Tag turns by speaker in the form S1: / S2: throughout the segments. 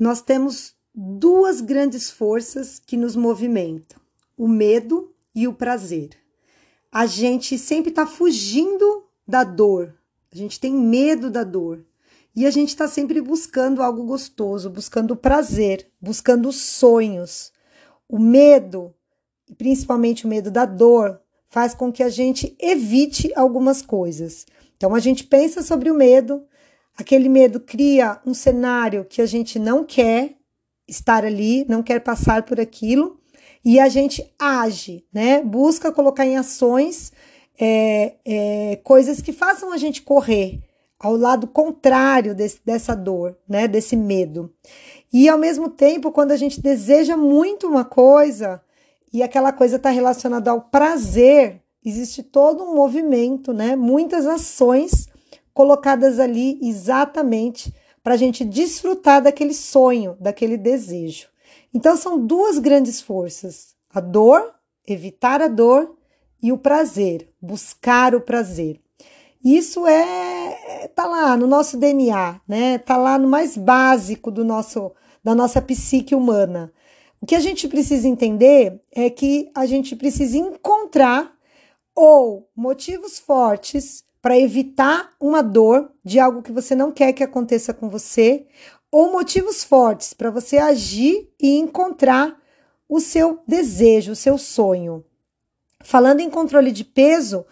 S1: nós temos duas grandes forças que nos movimentam: o medo e o prazer. A gente sempre está fugindo da dor, a gente tem medo da dor. E a gente está sempre buscando algo gostoso, buscando prazer, buscando sonhos. O medo, principalmente o medo da dor, faz com que a gente evite algumas coisas. Então a gente pensa sobre o medo, aquele medo cria um cenário que a gente não quer estar ali, não quer passar por aquilo, e a gente age, né? Busca colocar em ações é, é, coisas que façam a gente correr ao lado contrário desse, dessa dor, né? Desse medo. E ao mesmo tempo, quando a gente deseja muito uma coisa e aquela coisa está relacionada ao prazer, existe todo um movimento, né? Muitas ações colocadas ali exatamente para a gente desfrutar daquele sonho, daquele desejo. Então são duas grandes forças: a dor, evitar a dor, e o prazer, buscar o prazer. Isso é tá lá no nosso DNA, né? Tá lá no mais básico do nosso da nossa psique humana. O que a gente precisa entender é que a gente precisa encontrar ou motivos fortes para evitar uma dor de algo que você não quer que aconteça com você, ou motivos fortes para você agir e encontrar o seu desejo, o seu sonho. Falando em controle de peso,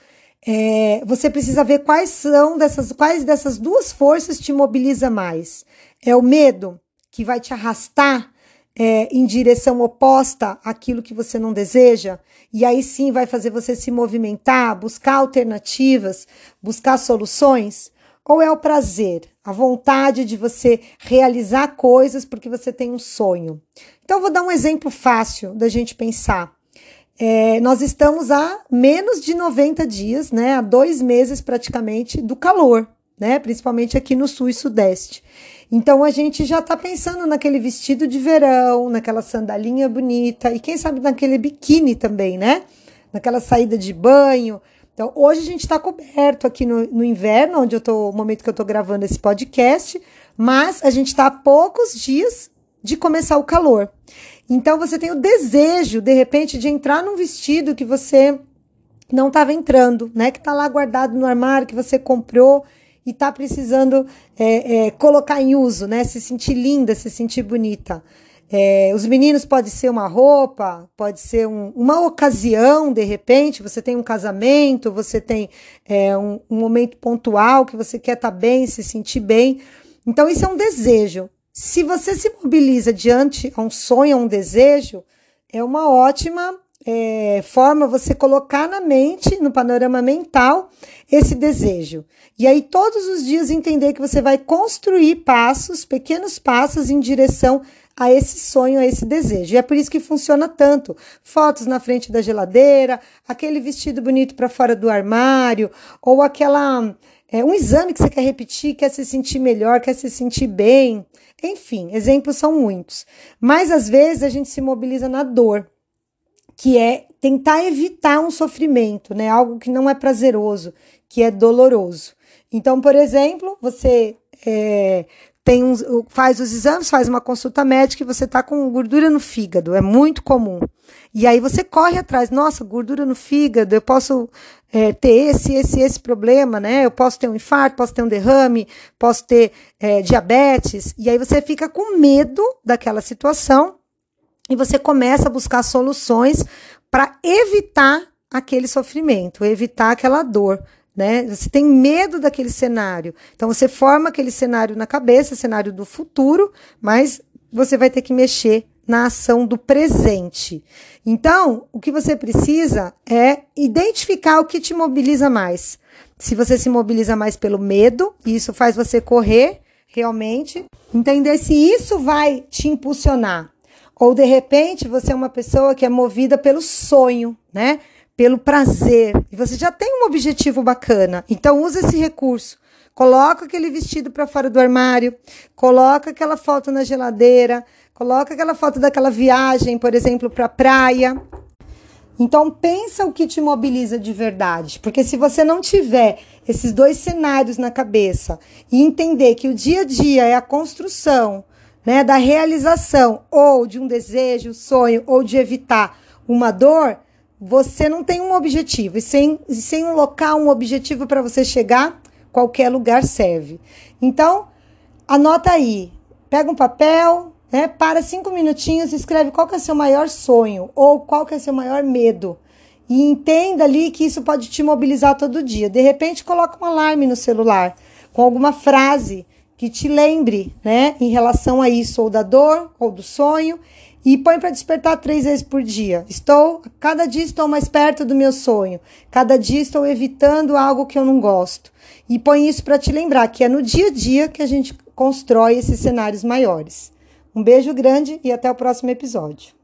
S1: é, você precisa ver quais são dessas, quais dessas duas forças te mobiliza mais. É o medo que vai te arrastar é, em direção oposta àquilo que você não deseja, e aí sim vai fazer você se movimentar, buscar alternativas, buscar soluções? Ou é o prazer, a vontade de você realizar coisas porque você tem um sonho? Então, vou dar um exemplo fácil da gente pensar. É, nós estamos há menos de 90 dias, né, há dois meses praticamente, do calor, né, principalmente aqui no sul e sudeste. Então a gente já está pensando naquele vestido de verão, naquela sandalinha bonita e quem sabe naquele biquíni também, né? Naquela saída de banho. Então hoje a gente está coberto aqui no, no, inverno, onde eu tô, o momento que eu estou gravando esse podcast, mas a gente está a poucos dias de começar o calor. Então você tem o desejo, de repente, de entrar num vestido que você não estava entrando, né? Que está lá guardado no armário, que você comprou e está precisando é, é, colocar em uso, né? Se sentir linda, se sentir bonita. É, os meninos pode ser uma roupa, pode ser um, uma ocasião, de repente, você tem um casamento, você tem é, um, um, momento pontual que você quer estar tá bem, se sentir bem. Então, isso é um desejo. Se você se mobiliza diante a um sonho, a um desejo, é uma ótima é, forma você colocar na mente, no panorama mental, esse desejo. E aí, todos os dias, entender que você vai construir passos, pequenos passos em direção a esse sonho, a esse desejo. E é por isso que funciona tanto. Fotos na frente da geladeira, aquele vestido bonito para fora do armário, ou aquela. É, um exame que você quer repetir, quer se sentir melhor, quer se sentir bem. Enfim, exemplos são muitos. Mas às vezes a gente se mobiliza na dor que é tentar evitar um sofrimento, né? Algo que não é prazeroso, que é doloroso. Então, por exemplo, você é, tem uns, faz os exames, faz uma consulta médica e você está com gordura no fígado, é muito comum. E aí você corre atrás, nossa, gordura no fígado, eu posso é, ter esse, esse, esse problema, né? Eu posso ter um infarto, posso ter um derrame, posso ter é, diabetes. E aí você fica com medo daquela situação e você começa a buscar soluções para evitar aquele sofrimento, evitar aquela dor. Né? Você tem medo daquele cenário. Então você forma aquele cenário na cabeça, cenário do futuro, mas você vai ter que mexer na ação do presente. Então, o que você precisa é identificar o que te mobiliza mais. Se você se mobiliza mais pelo medo, isso faz você correr realmente, entender se isso vai te impulsionar ou de repente você é uma pessoa que é movida pelo sonho, né? Pelo prazer. E você já tem um objetivo bacana. Então use esse recurso. Coloca aquele vestido para fora do armário, coloca aquela foto na geladeira, coloca aquela foto daquela viagem, por exemplo, para a praia. Então pensa o que te mobiliza de verdade, porque se você não tiver esses dois cenários na cabeça e entender que o dia a dia é a construção né, da realização ou de um desejo, sonho ou de evitar uma dor, você não tem um objetivo. E sem, sem um local, um objetivo para você chegar, qualquer lugar serve. Então, anota aí. Pega um papel, né, para cinco minutinhos, escreve qual que é seu maior sonho ou qual que é seu maior medo. E entenda ali que isso pode te mobilizar todo dia. De repente, coloca um alarme no celular com alguma frase que te lembre, né, em relação a isso, ou da dor, ou do sonho, e põe para despertar três vezes por dia. Estou, cada dia estou mais perto do meu sonho, cada dia estou evitando algo que eu não gosto. E põe isso para te lembrar que é no dia a dia que a gente constrói esses cenários maiores. Um beijo grande e até o próximo episódio.